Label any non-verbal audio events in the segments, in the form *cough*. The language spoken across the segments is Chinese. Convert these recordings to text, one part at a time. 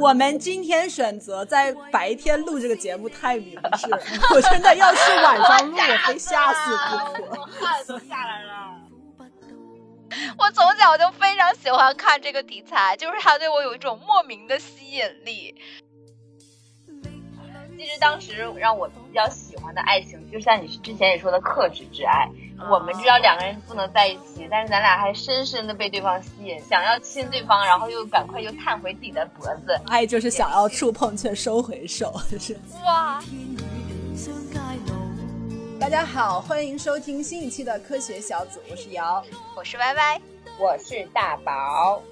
我们今天选择在白天录这个节目太明智了，我真的要是晚上录，我非吓死不可。汗都下来了。我从小就非常喜欢看这个题材，就是它对我有一种莫名的吸引力。其实当时让我比较喜欢的爱情，就像你之前也说的克制之爱。我们知道两个人不能在一起，但是咱俩还深深的被对方吸引，想要亲对方，然后又赶快又探回自己的脖子。爱就是想要触碰却收回手，就 *laughs* 是哇。大家好，欢迎收听新一期的科学小组，我是瑶，我是歪歪，我是大宝。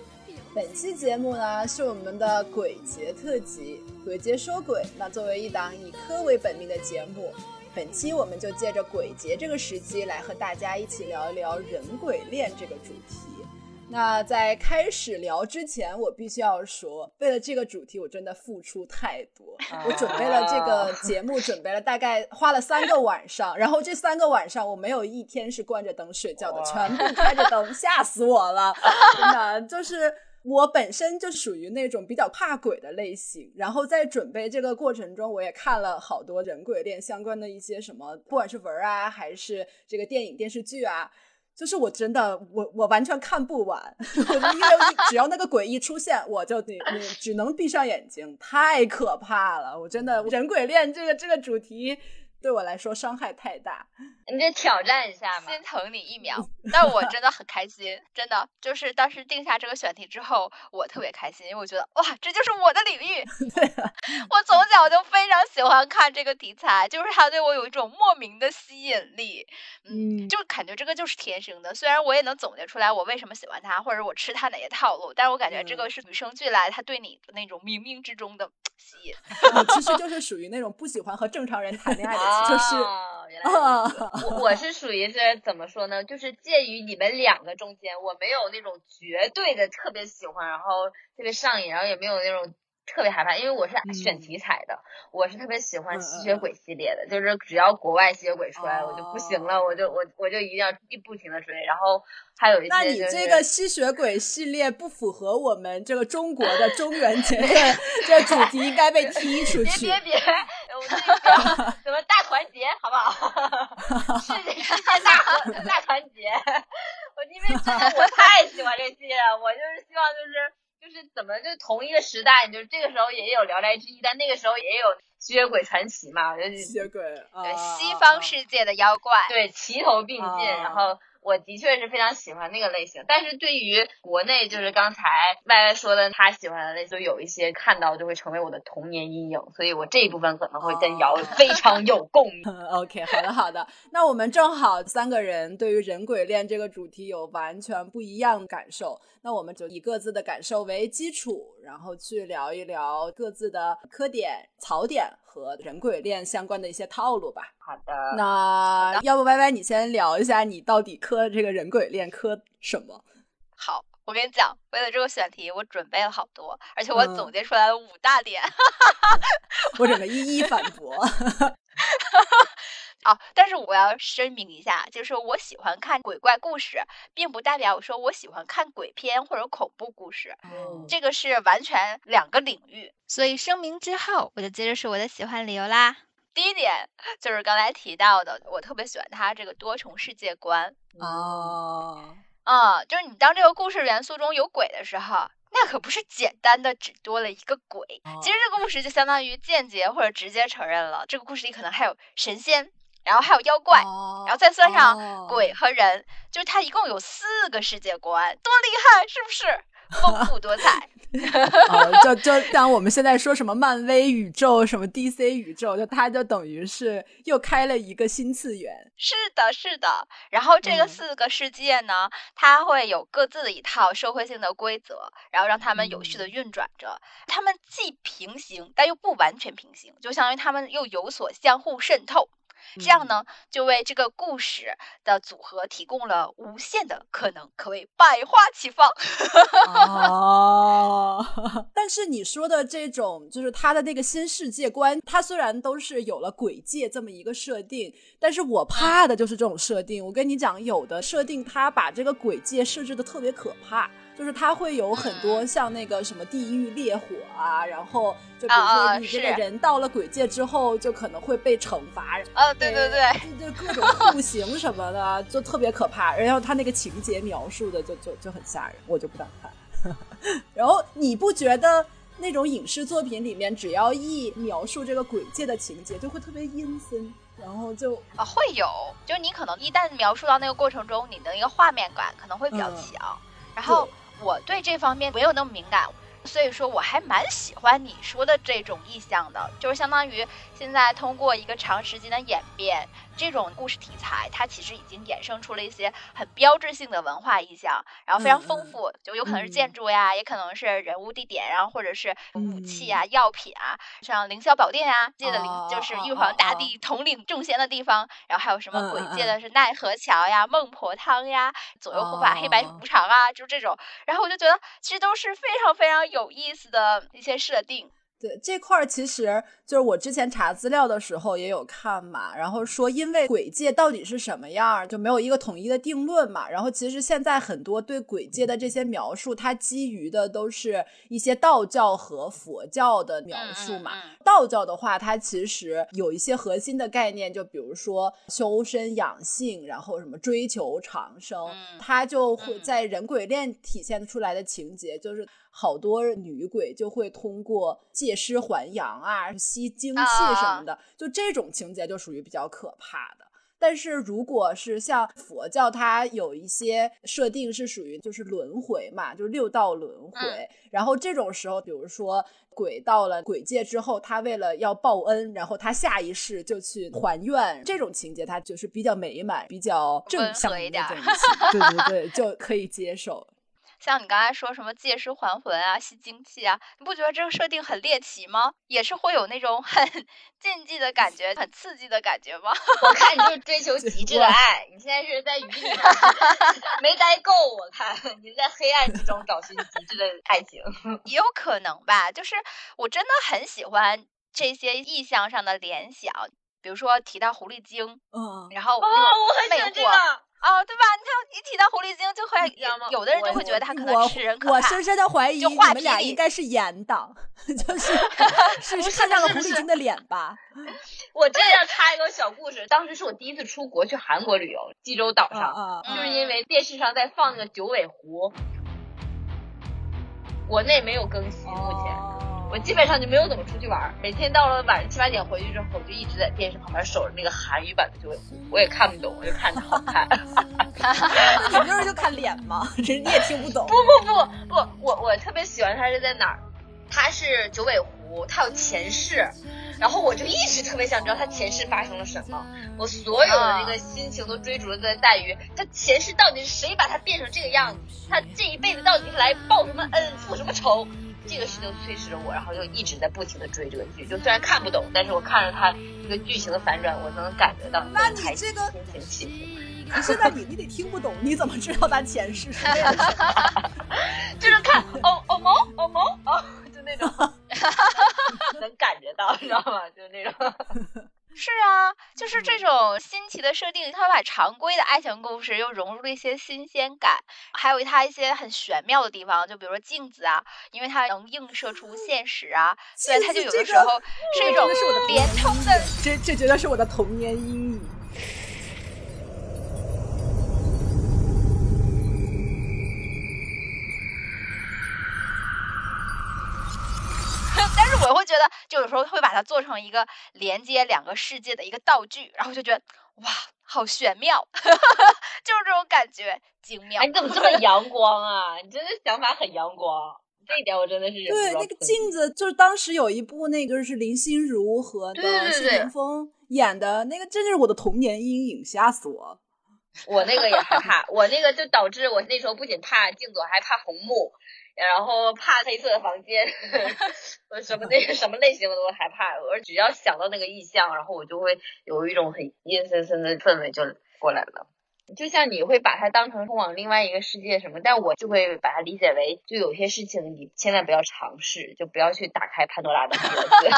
本期节目呢是我们的鬼节特辑，鬼节说鬼。那作为一档以科为本命的节目，本期我们就借着鬼节这个时机来和大家一起聊一聊人鬼恋这个主题。那在开始聊之前，我必须要说，为了这个主题，我真的付出太多。*laughs* 我准备了这个节目，准备了大概花了三个晚上，然后这三个晚上我没有一天是关着灯睡觉的，全部开着灯，吓死我了！*laughs* 真的就是。我本身就属于那种比较怕鬼的类型，然后在准备这个过程中，我也看了好多人鬼恋相关的一些什么，不管是文啊，还是这个电影电视剧啊，就是我真的我我完全看不完，*laughs* 因为只要那个鬼一出现，我就得只能闭上眼睛，太可怕了，我真的人鬼恋这个这个主题。对我来说伤害太大，你得挑战一下嘛，心疼你一秒。但我 *laughs* 真的很开心，真的就是当时定下这个选题之后，我特别开心，因为我觉得哇，这就是我的领域。*laughs* 对我从小就非常喜欢看这个题材，就是它对我有一种莫名的吸引力。嗯，就感觉这个就是天生的。虽然我也能总结出来我为什么喜欢它，或者我吃它哪些套路，但是我感觉这个是与生俱来，它对你的那种冥冥之中的 *tsk* 吸引。其实就是属于那种不喜欢和正常人谈恋爱的。就是，我我是属于是怎么说呢？就是介于你们两个中间，我没有那种绝对的特别喜欢，然后特别上瘾，然后也没有那种。特别害怕，因为我是选题材的，我是特别喜欢吸血鬼系列的，就是只要国外吸血鬼出来，我就不行了，我就我我就一定要一不停的追。然后还有一些，那你这个吸血鬼系列不符合我们这个中国的中元节的 *laughs* 这主题，应该被踢出去。别别别，我们这个 *laughs* 什么大团结，好不好？*laughs* 世界世界大和大团结。我因为真的我太喜欢这系列了，我就是希望就是。就是怎么就同一个时代，就是这个时候也有《聊斋志异》，但那个时候也有《吸血鬼传奇》嘛，吸血鬼，对西方世界的妖怪，对齐头并进，然后。我的确是非常喜欢那个类型，但是对于国内就是刚才歪歪说的他喜欢的类型，有一些看到就会成为我的童年阴影，所以我这一部分可能会跟瑶非常有共鸣。*laughs* OK，好的好的，那我们正好三个人对于人鬼恋这个主题有完全不一样的感受，那我们就以各自的感受为基础，然后去聊一聊各自的磕点、槽点。和人鬼恋相关的一些套路吧。好的，那要不歪歪你先聊一下，你到底磕这个人鬼恋磕什么？好，我跟你讲，为了这个选题，我准备了好多，而且我总结出来了五大点，*laughs* 我准备一一反驳。*laughs* 好，但是我要声明一下，就是我喜欢看鬼怪故事，并不代表我说我喜欢看鬼片或者恐怖故事，这个是完全两个领域。所以声明之后，我就接着说我的喜欢理由啦。第一点就是刚才提到的，我特别喜欢他这个多重世界观。哦，啊，就是你当这个故事元素中有鬼的时候，那可不是简单的只多了一个鬼，其实这个故事就相当于间接或者直接承认了这个故事里可能还有神仙。然后还有妖怪，然后再算上鬼和人，就是它一共有四个世界观，多厉害，是不是？丰富多彩。*laughs* 就就像我们现在说什么漫威宇宙、什么 DC 宇宙，就它就等于是又开了一个新次元。是的，是的。然后这个四个世界呢，它会有各自的一套社会性的规则，然后让他们有序的运转着。他们既平行，但又不完全平行，就相当于他们又有所相互渗透。这样呢，就为这个故事的组合提供了无限的可能，可谓百花齐放。哦，*laughs* 但是你说的这种，就是他的那个新世界观，他虽然都是有了鬼界这么一个设定，但是我怕的就是这种设定。我跟你讲，有的设定他把这个鬼界设置的特别可怕。就是它会有很多像那个什么地狱烈火啊，然后就比如说你这个人到了鬼界之后，就可能会被惩罚。啊，对对对，就就各种酷刑什么的，就特别可怕。然后他那个情节描述的就就就很吓人，我就不敢看。*laughs* 然后你不觉得那种影视作品里面，只要一描述这个鬼界的情节，就会特别阴森？然后就啊，会有，就是你可能一旦描述到那个过程中，你的一个画面感可能会比较强。然后我对这方面没有那么敏感。所以说，我还蛮喜欢你说的这种意象的，就是相当于现在通过一个长时间的演变，这种故事题材它其实已经衍生出了一些很标志性的文化意象，然后非常丰富，就有可能是建筑呀，也可能是人物、地点，然后或者是武器啊、药品啊，像凌霄宝殿啊，界的凌就是玉皇大帝统领众仙的地方，然后还有什么鬼界的是奈何桥呀、孟婆汤呀、左右护法、黑白无常啊，就这种，然后我就觉得其实都是非常非常。有意思的一些设定。对这块儿，其实就是我之前查资料的时候也有看嘛，然后说因为鬼界到底是什么样，就没有一个统一的定论嘛。然后其实现在很多对鬼界的这些描述，它基于的都是一些道教和佛教的描述嘛。道教的话，它其实有一些核心的概念，就比如说修身养性，然后什么追求长生，它就会在人鬼恋体现出来的情节就是。好多女鬼就会通过借尸还阳啊、吸精气什么的，就这种情节就属于比较可怕的。但是如果是像佛教，它有一些设定是属于就是轮回嘛，就是六道轮回。然后这种时候，比如说鬼到了鬼界之后，他为了要报恩，然后他下一世就去还愿，这种情节它就是比较美满、比较正向一点，*laughs* 对对对，就可以接受。像你刚才说什么借尸还魂啊、吸精气啊，你不觉得这个设定很猎奇吗？也是会有那种很 *laughs* 禁忌的感觉、很刺激的感觉吗？我看你就是追求极致的爱，你现在是在雨里没待够，我看你在黑暗之中找寻极致的爱情，*laughs* 也有可能吧。就是我真的很喜欢这些意象上的联想，比如说提到狐狸精，嗯，然后哦，我很喜欢这个。哦，对吧？你看，一提到狐狸精，就会有的人就会觉得他可能吃人可怕。我深深的怀疑你们俩应该是演的，*laughs* 就是 *laughs* 是看到了狐狸精的脸吧？*laughs* 我这要插一个小故事，当时是我第一次出国去韩国旅游，济州岛上，就是因为电视上在放那个九尾狐，国内没有更新，目前。我基本上就没有怎么出去玩，每天到了晚上七八点回去之后，我就一直在电视旁边守着那个韩语版的九尾狐，我也看不懂，我就看着好看。*laughs* *laughs* 你不是就看脸吗？这你也听不懂。不不不不，我我特别喜欢他是在哪儿？他是九尾狐，他有前世，然后我就一直特别想知道他前世发生了什么。我所有的那个心情都追逐的在于，他前世到底是谁把他变成这个样子？他这一辈子到底是来报什么恩，复什么仇？这个事情催使着我，然后就一直在不停的追这个剧，就虽然看不懂，但是我看着它这个剧情的反转，我能感觉到。那你这个心情起伏。可是那你你得听不懂，你怎么知道他前世是？*laughs* 就是看哦哦萌哦萌哦，就那种，*laughs* 能感觉到，你知道吗？就是那种。是啊，就是这种新奇的设定，它把常规的爱情故事又融入了一些新鲜感，还有它一些很玄妙的地方，就比如说镜子啊，因为它能映射出现实啊，所以它就有的时候是一种连通的。这这绝对是我的童年阴影。我会觉得，就有时候会把它做成一个连接两个世界的一个道具，然后就觉得哇，好玄妙，*laughs* 就是这种感觉精妙。你怎么这么阳光啊？你真的想法很阳光，这一点我真的是对那个镜子，就是当时有一部那个是林心如和谢霆锋演的那个，真的是我的童年阴影，吓死我！我那个也害怕，我那个就导致我那时候不仅怕镜子，还怕红木。然后怕黑色的房间，*laughs* 我什么那个什么类型我都害怕。我只要想到那个意象，然后我就会有一种很阴森森的氛围就过来了。就像你会把它当成通往另外一个世界什么，但我就会把它理解为，就有些事情你千万不要尝试，就不要去打开潘多拉的盒子。*laughs*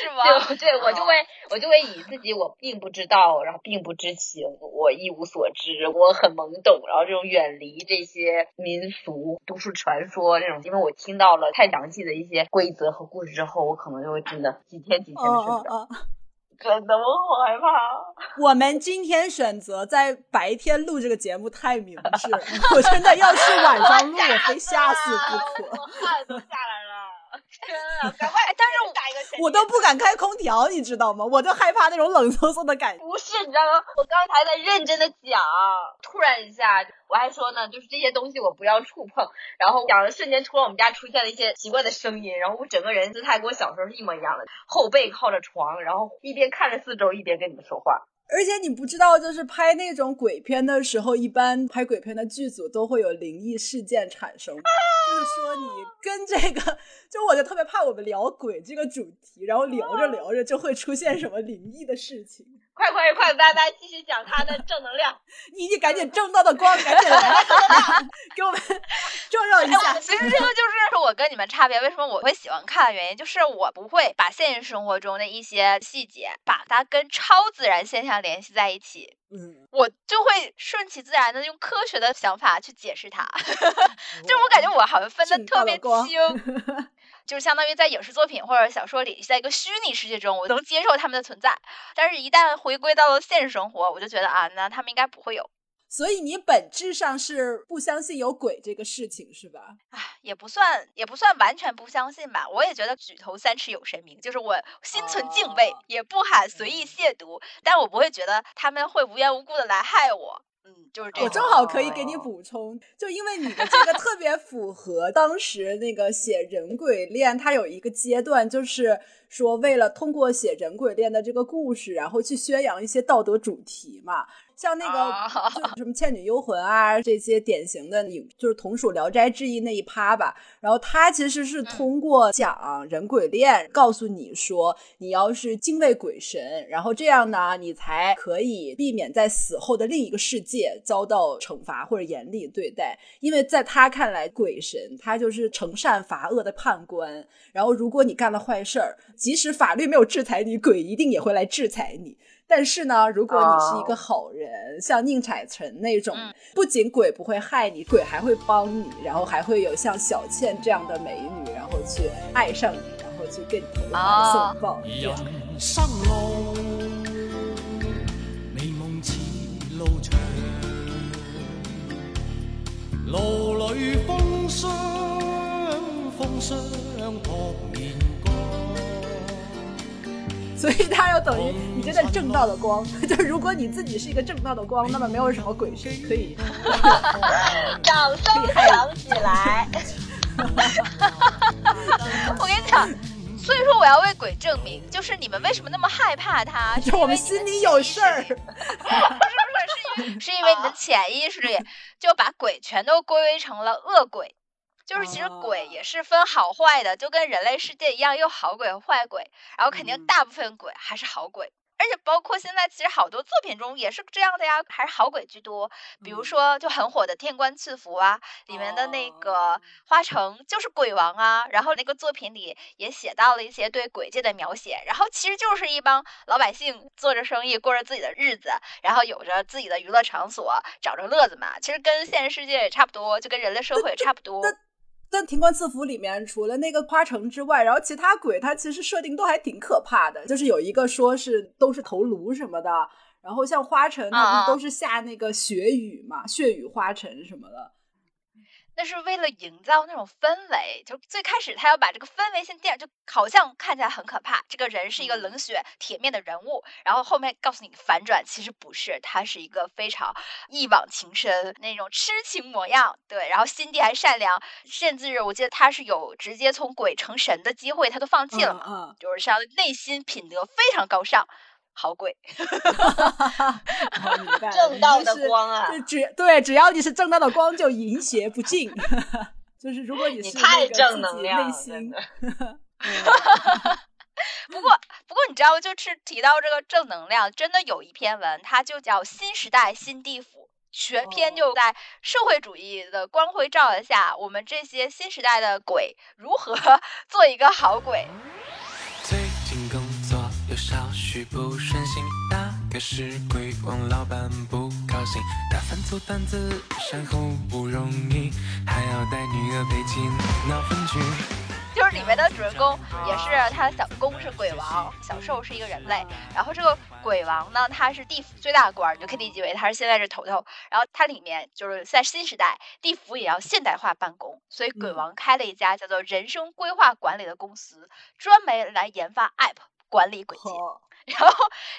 是吗？对，对我就会我就会以自己我并不知道，然后并不知情，我一无所知，我很懵懂，然后这种远离这些民俗、都市传说这种，因为我听到了太详细的一些规则和故事之后，我可能就会真的几天几天的睡不着。真的，我好害怕。*laughs* 我们今天选择在白天录这个节目太明智了，我真的要是晚上录，我 *laughs* 非吓死不可。我汗都下来了，真的，*laughs* 赶快！但是打一个，我都不敢开空调，你知道吗？我就害怕那种冷飕飕的感觉。不是，你知道吗？我刚才在认真的讲，突然一下，我还说呢，就是这些东西我不要触碰。然后讲的瞬间，突然我们家出现了一些奇怪的声音，然后我整个人姿态跟我小时候是一模一样的，后背靠着床，然后一边看着四周，一边跟你们说话。而且你不知道，就是拍那种鬼片的时候，一般拍鬼片的剧组都会有灵异事件产生。就是说，你跟这个，就我就特别怕我们聊鬼这个主题，然后聊着聊着就会出现什么灵异的事情。快快快，拜拜！继续讲他的正能量。*laughs* 你你赶紧正道的光，赶紧来，*laughs* 给我们照耀一下。其实这个就是我跟你们差别，为什么我会喜欢看的原因，就是我不会把现实生活中的一些细节，把它跟超自然现象联系在一起。嗯，我就会顺其自然的用科学的想法去解释它。*laughs* 就是我感觉我好像分的特别清。*laughs* 就是相当于在影视作品或者小说里，在一个虚拟世界中，我能接受他们的存在，但是一旦回归到了现实生活，我就觉得啊，那他们应该不会有。所以你本质上是不相信有鬼这个事情，是吧？唉，也不算，也不算完全不相信吧。我也觉得举头三尺有神明，就是我心存敬畏，也不喊随意亵渎，但我不会觉得他们会无缘无故的来害我。嗯，就是这我正好可以给你补充，就因为你的这个特别符合当时那个写人鬼恋，它有一个阶段，就是说为了通过写人鬼恋的这个故事，然后去宣扬一些道德主题嘛。像那个就什么《倩女幽魂》啊，这些典型的，你就是同属《聊斋志异》那一趴吧。然后他其实是通过讲人鬼恋，告诉你说，你要是敬畏鬼神，然后这样呢，你才可以避免在死后的另一个世界遭到惩罚或者严厉对待。因为在他看来，鬼神他就是惩善罚恶的判官。然后如果你干了坏事儿，即使法律没有制裁你，鬼一定也会来制裁你。但是呢，如果你是一个好人，像宁采臣那种，不仅鬼不会害你，鬼还会帮你，然后还会有像小倩这样的美女，然后去爱上你，然后去跟你投怀送抱。人生路，美梦似路长，路里风霜，风霜扑面光。所以它要等于你真的正道的光，*laughs* 就是如果你自己是一个正道的光，那么没有什么鬼神可以。*laughs* 掌声响起来！*laughs* 我跟你讲，所以说我要为鬼证明，就是你们为什么那么害怕他？是因为我们你心里有事儿。不是不是，是因为是因为你的潜意识里就把鬼全都归为成了恶鬼。就是其实鬼也是分好坏的，就跟人类世界一样，有好鬼和坏鬼，然后肯定大部分鬼还是好鬼。而且包括现在，其实好多作品中也是这样的呀，还是好鬼居多。比如说，就很火的《天官赐福》啊，里面的那个花城就是鬼王啊。然后那个作品里也写到了一些对鬼界的描写。然后其实就是一帮老百姓做着生意，过着自己的日子，然后有着自己的娱乐场所，找着乐子嘛。其实跟现实世界也差不多，就跟人类社会也差不多。但《庭官赐福》里面除了那个花城之外，然后其他鬼它其实设定都还挺可怕的，就是有一个说是都是头颅什么的，然后像花城他啊们都是下那个血雨嘛，血雨花城什么的。那是为了营造那种氛围，就最开始他要把这个氛围先垫，就好像看起来很可怕，这个人是一个冷血铁面的人物，然后后面告诉你反转，其实不是，他是一个非常一往情深那种痴情模样，对，然后心地还善良，甚至我记得他是有直接从鬼成神的机会，他都放弃了嘛，嗯。就是像内心品德非常高尚，好鬼。*laughs* 正道的光啊只对，只要你是正道的光，就淫邪不进。*laughs* 就是如果你是你太正能量了内心 *laughs* 不过不过你知道，就是提到这个正能量，真的有一篇文，它就叫《新时代新地府》。全篇就在社会主义的光辉照耀下，我们这些新时代的鬼如何做一个好鬼。许不顺心，大概是鬼王老板不高兴，大饭做单子善后不容易，还要带女儿陪亲闹分居。就是里面的主人公也是他的小公是鬼王，小兽是一个人类。然后这个鬼王呢，他是地府最大的官，就可以理解为他是现在这头头。然后它里面就是在新时代，地府也要现代化办公，所以鬼王开了一家叫做人生规划管理的公司，专门来研发 App 管理鬼界。然后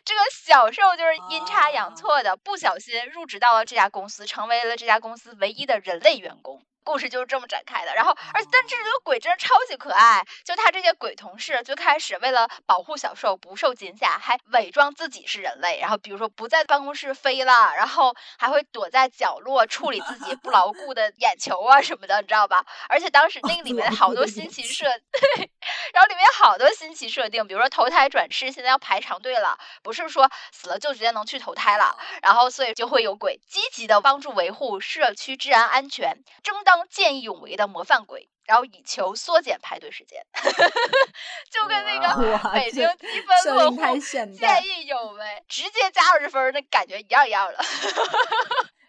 这个小受就是阴差阳错的，不小心入职到了这家公司，成为了这家公司唯一的人类员工。故事就是这么展开的，然后，而但这个鬼真的超级可爱，就他这些鬼同事最开始为了保护小兽不受惊吓，还伪装自己是人类，然后比如说不在办公室飞了，然后还会躲在角落处理自己不牢固的眼球啊什么的，你知道吧？而且当时那个里面好多新奇设，*laughs* 对，然后里面好多新奇设定，比如说投胎转世现在要排长队了，不是说死了就直接能去投胎了，然后所以就会有鬼积极的帮助维护社区治安安全，争当。见义勇为的模范鬼，然后以求缩减排队时间，*laughs* 就跟那个北京积分落户见义勇为，直接加二十分那感觉一样一样的。*laughs*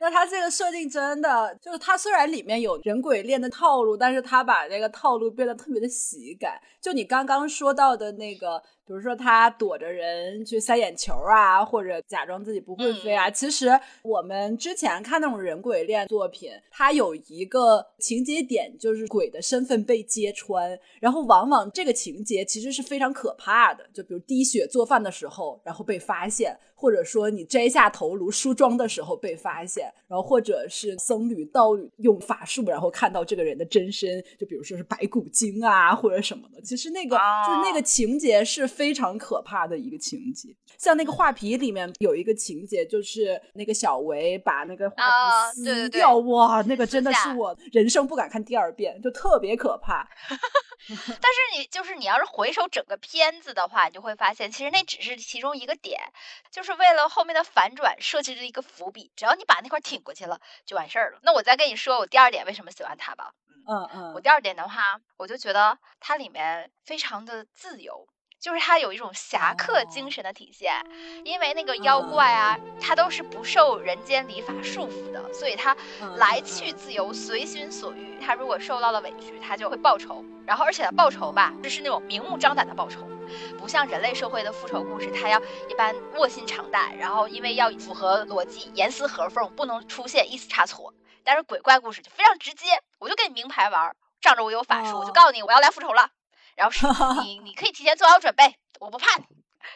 那他这个设定真的就是，他虽然里面有人鬼恋的套路，但是他把那个套路变得特别的喜感。就你刚刚说到的那个。比如说他躲着人去塞眼球啊，或者假装自己不会飞啊。其实我们之前看那种人鬼恋作品，它有一个情节点，就是鬼的身份被揭穿，然后往往这个情节其实是非常可怕的。就比如滴血做饭的时候，然后被发现；或者说你摘下头颅梳妆的时候被发现；然后或者是僧侣道侣用法术，然后看到这个人的真身，就比如说是白骨精啊或者什么的。其实那个就是那个情节是。非常可怕的一个情节，像那个画皮里面有一个情节，就是那个小维把那个画皮撕掉，哇，那个真的是我人生不敢看第二遍，就特别可怕。*laughs* 但是你就是你要是回首整个片子的话，你就会发现，其实那只是其中一个点，就是为了后面的反转设计了一个伏笔，只要你把那块挺过去了，就完事儿了。那我再跟你说我第二点为什么喜欢它吧。嗯嗯，我第二点的话，我就觉得它里面非常的自由。就是他有一种侠客精神的体现，因为那个妖怪啊，他都是不受人间礼法束缚的，所以他来去自由，随心所欲。他如果受到了委屈，他就会报仇。然后，而且报仇吧，就是那种明目张胆的报仇，不像人类社会的复仇故事，它要一般卧薪尝胆，然后因为要符合逻辑，严丝合缝，不能出现一丝差错。但是鬼怪故事就非常直接，我就跟你明牌玩，仗着我有法术，我就告诉你我要来复仇了。然后是你，你可以提前做好准备，我不怕你，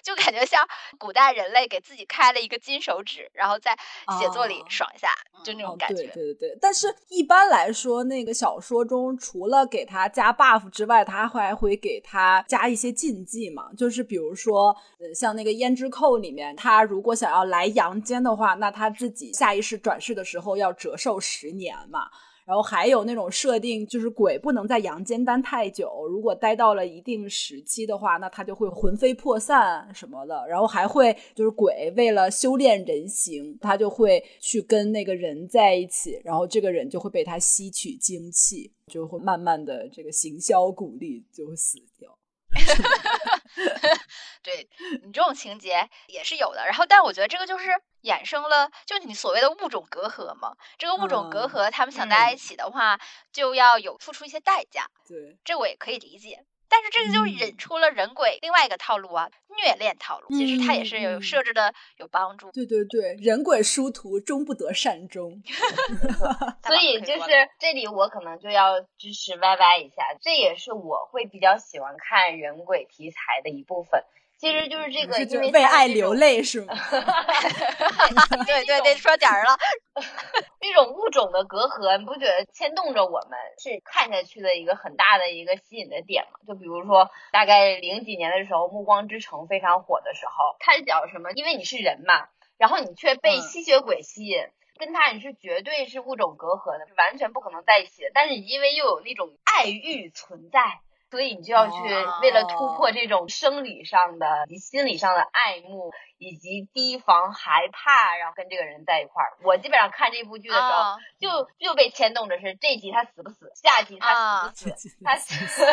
就感觉像古代人类给自己开了一个金手指，然后在写作里爽一下，就那种感觉。对对对，但是一般来说，那个小说中除了给他加 buff 之外，他还会给他加一些禁忌嘛，就是比如说，呃，像那个胭脂扣里面，他如果想要来阳间的话，那他自己下意识转世的时候要折寿十年嘛。然后还有那种设定，就是鬼不能在阳间待太久，如果待到了一定时期的话，那他就会魂飞魄散什么的。然后还会就是鬼为了修炼人形，他就会去跟那个人在一起，然后这个人就会被他吸取精气，就会慢慢的这个行销鼓励就会死掉。*laughs* 对你这种情节也是有的，然后但我觉得这个就是衍生了，就你所谓的物种隔阂嘛。这个物种隔阂，他们想在一起的话，就要有付出一些代价。对，这我也可以理解。但是这个就引出了人鬼另外一个套路啊，虐恋套路。其实它也是有设置的有帮助。对对对，人鬼殊途，终不得善终。*laughs* 所以就是这里我可能就要支持 Y Y 一下，这也是我会比较喜欢看人鬼题材的一部分。其实就是这个，因为为爱流泪是吗？*laughs* *laughs* 对对对，说点儿了。*laughs* 这种物种的隔阂，你不觉得牵动着我们是看下去的一个很大的一个吸引的点吗？就比如说，大概零几年的时候，《暮光之城》非常火的时候，它是讲什么？因为你是人嘛，然后你却被吸血鬼吸引，跟他你是绝对是物种隔阂的，是完全不可能在一起的。但是因为又有那种爱欲存在。所以你就要去哦为了突破这种生理上的以及心理上的爱慕，以及提防害怕，然后跟这个人在一块儿。我基本上看这部剧的时候，啊就就被牵动着是这集他死不死，下集他死不死，他死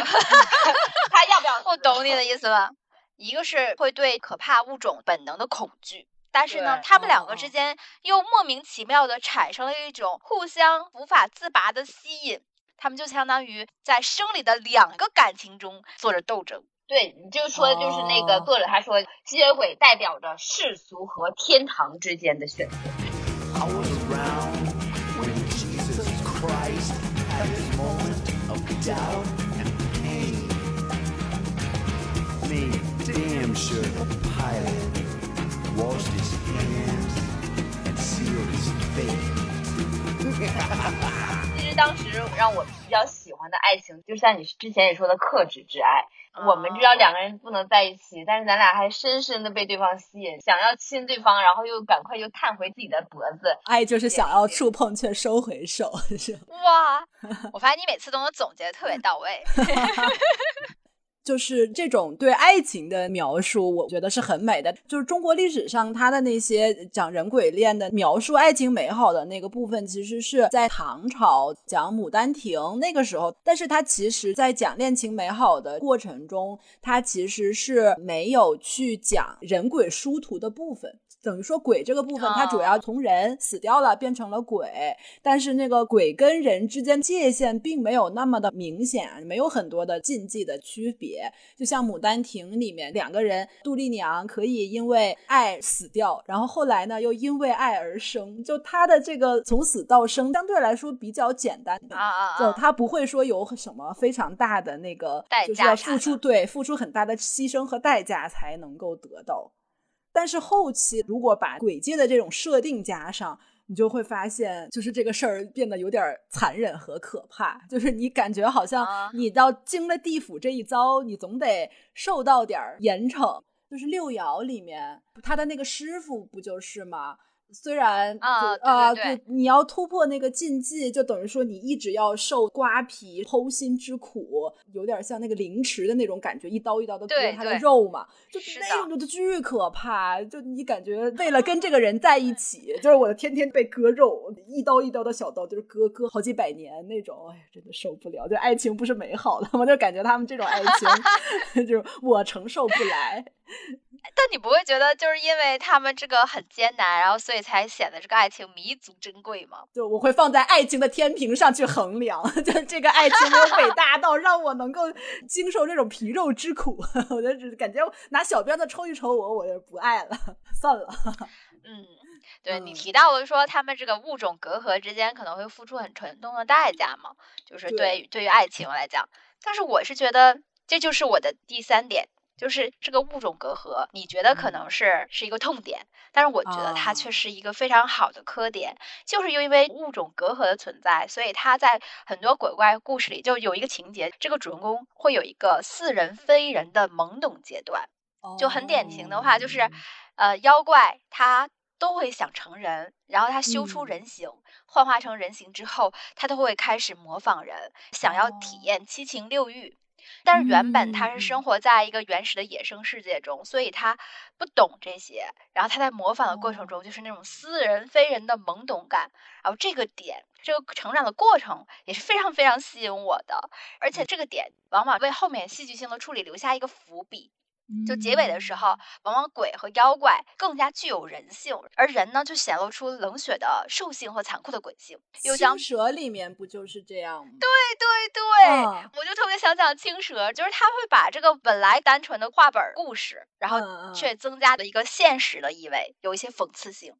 *laughs* 他要不要死？我懂你的意思了。一个是会对可怕物种本能的恐惧，但是呢，他们两个哦之间又莫名其妙的产生了一种互相无法自拔的吸引，他们就相当于在生理的两个感情中做着斗争。对，你就说的就是那个哦作者他说，吸血鬼代表着世俗和天堂之间的选择。当时让我比较喜欢的爱情，就像你之前也说的克制之爱。我们知道两个人不能在一起，但是咱俩还深深的被对方吸引，想要亲对方，然后又赶快又探回自己的脖子。爱就是想要触碰却收回手，是哇，我发现你每次都能总结的特别到位。就是这种对爱情的描述，我觉得是很美的。就是中国历史上他的那些讲人鬼恋的描述爱情美好的那个部分，其实是在唐朝讲《牡丹亭》那个时候，但是他其实在讲恋情美好的过程中，他其实是没有去讲人鬼殊途的部分。等于说鬼这个部分，它主要从人死掉了变成了鬼，但是那个鬼跟人之间界限并没有那么的明显，没有很多的禁忌的区别。就像《牡丹亭》里面两个人，杜丽娘可以因为爱死掉，然后后来呢又因为爱而生，就她的这个从死到生相对来说比较简单。啊啊就啊！他不会说有什么非常大的那个代，就是要价付出对付出很大的牺牲和代价才能够得到。但是后期如果把鬼界的这种设定加上，你就会发现，就是这个事儿变得有点儿残忍和可怕。就是你感觉好像啊你到经了地府这一遭，你总得受到点儿严惩。就是六爻里面他的那个师傅不就是吗？虽然啊啊，你要突破那个禁忌，就等于说你一直要受瓜皮剖心之苦，有点像那个凌迟的那种感觉，一刀一刀的割他的肉嘛，就是那种就巨可怕。就你感觉为了跟这个人在一起，*laughs* 就是我天天被割肉，一刀一刀的小刀，就是割割好几百年那种，哎呀，真的受不了。就爱情不是美好的吗？就感觉他们这种爱情，*laughs* 就是我承受不来。但你不会觉得就是因为他们这个很艰难，然后所以才显得这个爱情弥足珍贵吗？就我会放在爱情的天平上去衡量，*laughs* 就这个爱情没有伟大到让我能够经受这种皮肉之苦。*laughs* 我就只感觉拿小鞭子抽一抽我，我就不爱了，*laughs* 算了。嗯，对你嗯提到了说他们这个物种隔阂之间可能会付出很沉重的代价嘛，就是对对于对于爱情来讲，但是我是觉得这就是我的第三点。就是这个物种隔阂，你觉得可嗯。能是是一个痛点，但是我觉得它啊却是一个非常好的科点，就是因为物种隔阂的存在，所以它在很多鬼怪故事里就有一个情节，这个主人公会有一个似人非人的懵懂阶段，就很典型的话，就是哦，呃，妖怪他都会想成人，然后他修出嗯。人形，幻化成人形之后，他都会开始模仿人，想要体哦。验七情六欲。但是原本它嗯是生活在一个原始的野生世界中，所以他不懂这些。然后他在模仿的过程哦中，就是那种似人非人的懵懂感。然后这个点，这个成长的过程也是非常非常吸引我的，而且这个点往往为后面戏剧性的处理留下一个伏笔。就结尾的时候，往往鬼和妖怪更加具有人性，而人呢就显露出冷血的兽性和残酷的鬼性，又将青蛇里面不就是这样吗？对？对对，嗯。我就特别想讲青蛇，就是他会把这个本来单纯的画本故事，然后却增加了一个现实的意味，有一些讽刺性。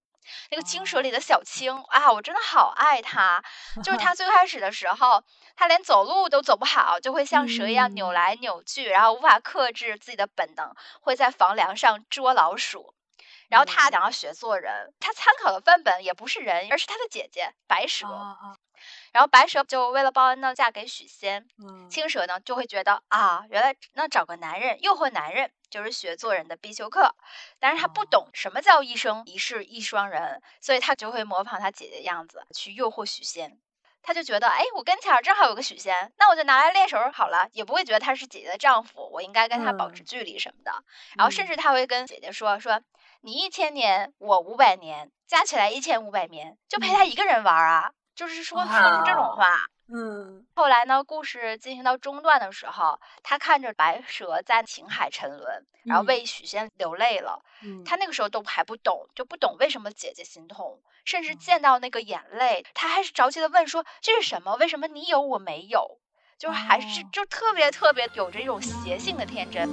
那个青蛇里的小青啊，我真的好爱它。就是它 *laughs* 最开始的时候，它连走路都走不好，就会像蛇一样扭嗯来扭去，然后无法克制自己的本能，会在房梁上捉老鼠。然后他嗯想要学做人，他参考的范本也不是人，而是他的姐姐白蛇。然后白蛇就为了报恩呢，嫁给许仙。嗯，青蛇呢就会觉得啊，原来那找个男人诱惑男人就是学做人的必修课，但是他不哦懂什么叫一生一世一双人，所以他就会模仿他姐姐样子去诱惑许仙。他就觉得，哎，我跟前儿正好有个许仙，那我就拿来练手好了，也不会觉得他是姐姐的丈夫，我应该跟他保持嗯距离什么的。然后甚嗯至他会跟姐姐说说，你一千年，我五百年，加起来一千五百年，就陪他一个人玩儿啊，就是说说出这种啊话。嗯后来呢，故事进行到中段的时候，他看着白蛇在情海沉沦，然后嗯为许仙流泪了。嗯，他那个时候都还不懂，就不懂为什么姐姐心痛，甚嗯至见到那个眼泪，他还是着急的问说：“这是什么？为什么你有我没有？”就是还是哦就特别特别有着一种邪性的天真。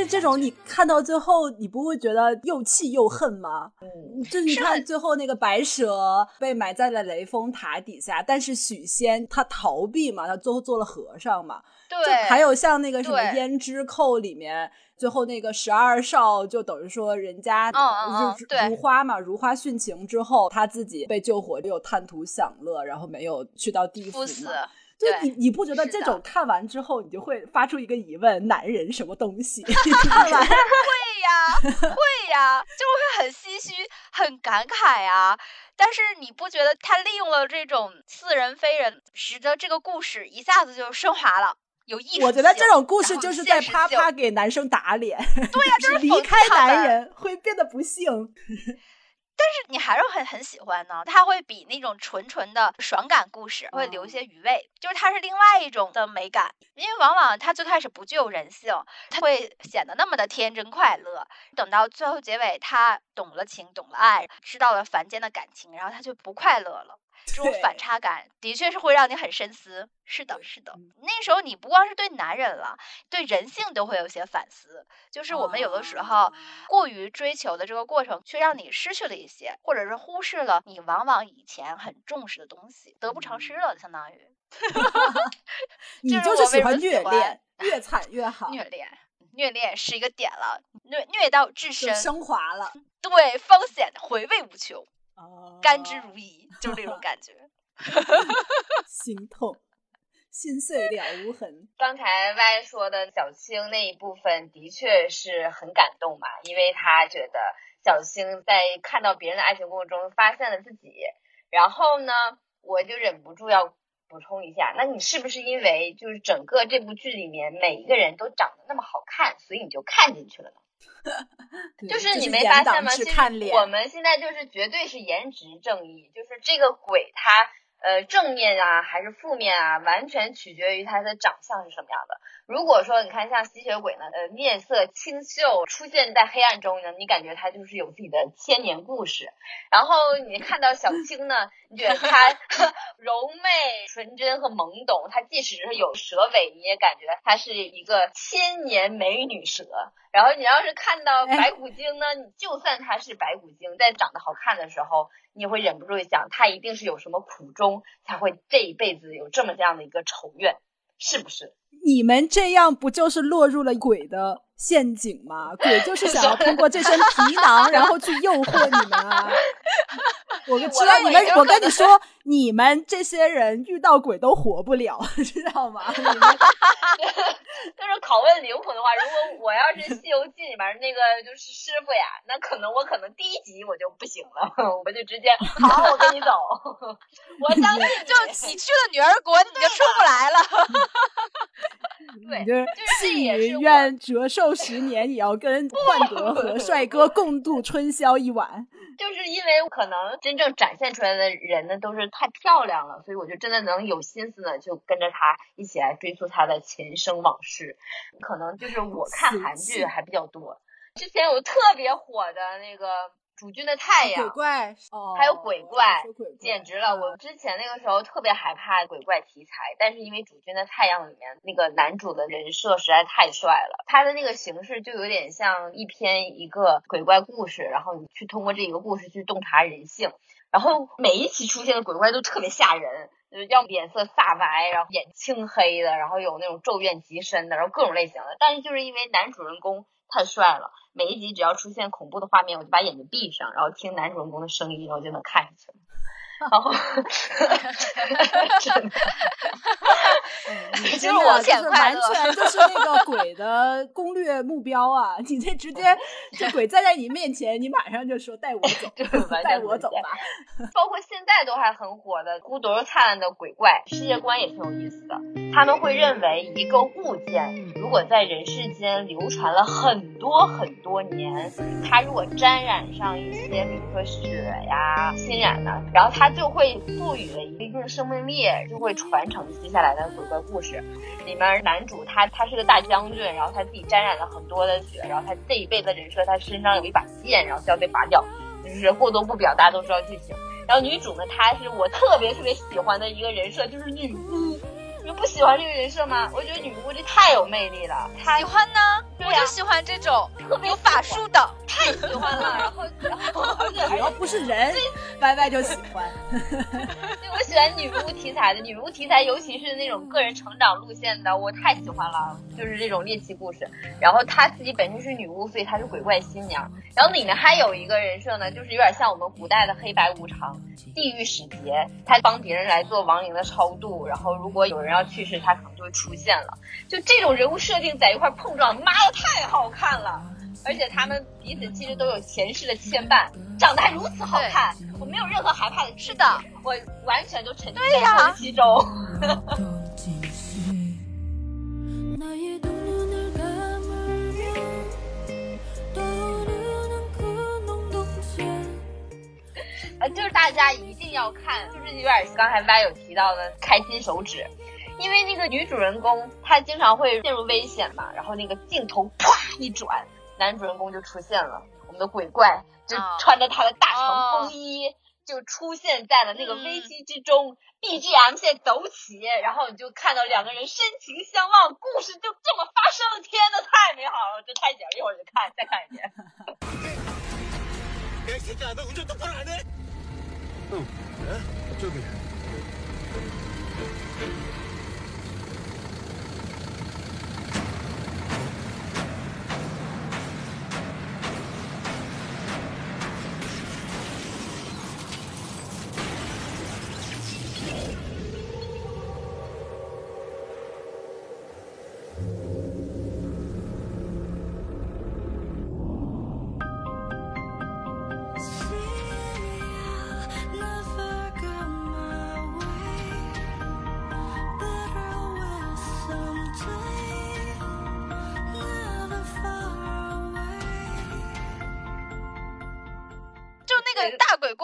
是这种你看到最后，你不会觉得又气又恨吗？嗯，就是你看最后那个白蛇被埋在了雷峰塔底下，但是许仙他逃避嘛，他最后做了和尚嘛。就对，还有像那个什么《胭脂扣》里面，最后那个十二少就等于说人家如花嘛，如花殉情之后，他自己被救活，又贪图享乐，然后没有去到地府嘛。。就对你你不觉得这种看完之后，你就会发出一个疑问：男人什么东西？*laughs* 你看完 *laughs* 会呀，会呀，就会很唏嘘，很感慨啊。但是你不觉得他利用了这种似人非人，使得这个故事一下子就升华了，有意思我觉得这种故事就是在啪啪给男生打脸，对呀、*laughs* 就是离开男人会变得不幸。但是你还是很很喜欢呢，它会比那种纯纯的爽感故事会留一些余味，就是它是另外一种的美感，因为往往它最开始不具有人性，它会显得那么的天真快乐，等到最后结尾，他懂了情，懂了爱，知道了凡间的感情，然后他就不快乐了。这种反差感的确是会让你很深思。是的，是的，那时候你不光是对男人了，对人性都会有些反思。就是我们有的时候啊过于追求的这个过程，却让你失去了一些，或者是忽视了你往往以前很重视的东西，得不偿失了，相当于 *laughs* 你就是喜欢虐恋，越惨越 *laughs* 好，虐恋。虐恋是一个点了，虐虐到至深，升华了，*laughs* 对，风险回味无穷，甘之哦如饴，就是这种感觉。*laughs* 心痛，心碎了无痕。刚才 Y 说的小青那一部分的确是很感动嘛，因为他觉得小青在看到别人的爱情故事中发现了自己，然后呢，我就忍不住要补充一下，那你是不是因为就是整个这部剧里面每一个人都长得那么好看，所以你就看进去了呢？*laughs* 对就是你没发现吗？其实我们现在就是绝对是颜值正义，就是这个鬼他呃正面啊还是负面啊，完全取决于他的长相是什么样的。如果说你看像吸血鬼呢，呃面色清秀，出现在黑暗中呢，你感觉他就是有自己的千年故事。然后你看到小青呢，你觉得她 *laughs* 柔媚、纯真和懵懂，她即使是有蛇尾，你也感觉她是一个千年美女蛇。然后你要是看到哎白骨精呢，你就算她是白骨精，在长得好看的时候，你会忍不住想，他一定是有什么苦衷，才会这一辈子有这么这样的一个仇怨，是不是？你们这样不就是落入了鬼的陷阱嘛？鬼就是想要通过这身皮囊，然后去诱惑你们啊！我知道你们，我跟你说，你们这些人遇到鬼都活不了，*laughs* 知道吗？你们 *laughs* 就是拷问灵魂的话，如果我要是《西游记》里面那个就是师傅呀，那可能我可能第一集我就不行了，我就直接好，我跟你走，我相信就你去了女儿国，你就出不来了。对你就是愿折寿十年，也要跟焕 *laughs* 德和帅哥共度春宵一晚。就是因为可能真正展现出来的人呢都是太漂亮了，所以我就真的能有心思呢，就跟着他一起来追溯他的前生往事。可能就是我看韩剧还比较多，之前有特别火的那个《主君的太阳鬼》。怪哦，还有鬼怪说鬼怪简直了！我之前那个时候特别害怕鬼怪题材，但是因为《主君的太阳》里面那个男主的人设实在太帅了，他的那个形式就有点像一篇一个鬼怪故事，然后你去通过这一个故事去洞察人性，然后每一期出现的鬼怪都特别吓人，就是要么脸色煞白，然后眼青黑的，然后有那种咒怨极深的，然后各种类型的。但是就是因为男主人公太帅了。每一集只要出现恐怖的画面，我就把眼睛闭上，然后听男主人公的声音，然后就能看下去了。*laughs* 然后，真的，*laughs* 你就是真的就是我舔快完全就是那个鬼的攻略目标啊！*laughs* 你这直接这鬼站在你面前，你马上就说带我走就是完，带我走吧。包括现在都还很火的《孤独又灿烂的鬼怪》，世界观也挺有意思的。他们会认为一个物件如果在人世间流传了很多很多年，它如果沾染上一些，比如说血呀、侵染呢，然后它就会赋予了一定生命力，就会传承接下来的鬼怪故事。里面男主他他是个大将军，然后他自己沾染了很多的血，然后他这一辈子人设他身上有一把剑，然后就要被拔掉，就是过多不表，大家都知道剧情。然后女主呢，她是我特别特别喜欢的一个人设，就是女巫。你们不喜欢这个人设吗？我觉得女巫这太有魅力了，她喜欢呢，我就喜欢这种特别有法术的。太喜欢了。*laughs* 然后，然后而且只要不是人歪歪就喜欢。对，我喜欢女巫题材的，女巫题材，尤其是那种个人成长路线的，我太喜欢了。就是这种猎奇故事。然后她自己本身是女巫，所以她是鬼怪新娘。然后里面还有一个人设呢，就是有点像我们古代的黑白无常、地狱使节，他帮别人来做亡灵的超度。然后如果有人要去世，他可能就会出现了。就这种人物设定在一块碰撞，妈太好看了，而且他们彼此其实都有前世的牵绊，长得还如此好看，我没有任何害怕的。是的，我完全就沉浸到了其中。啊，*laughs* 就是大家一定要看，就是有点刚才 Y 有提到的《开心手指》。因为那个女主人公她经常会陷入危险嘛，然后那个镜头啪一转，男主人公就出现了，我们的鬼怪就哦穿着他的大长风衣。就出现在了那个危机之中、b g m 现在走起，然后你就看到两个人深情相望，故事就这么发生了。天呐，太美好了，这太简了，一会儿就看，再看一遍。*laughs*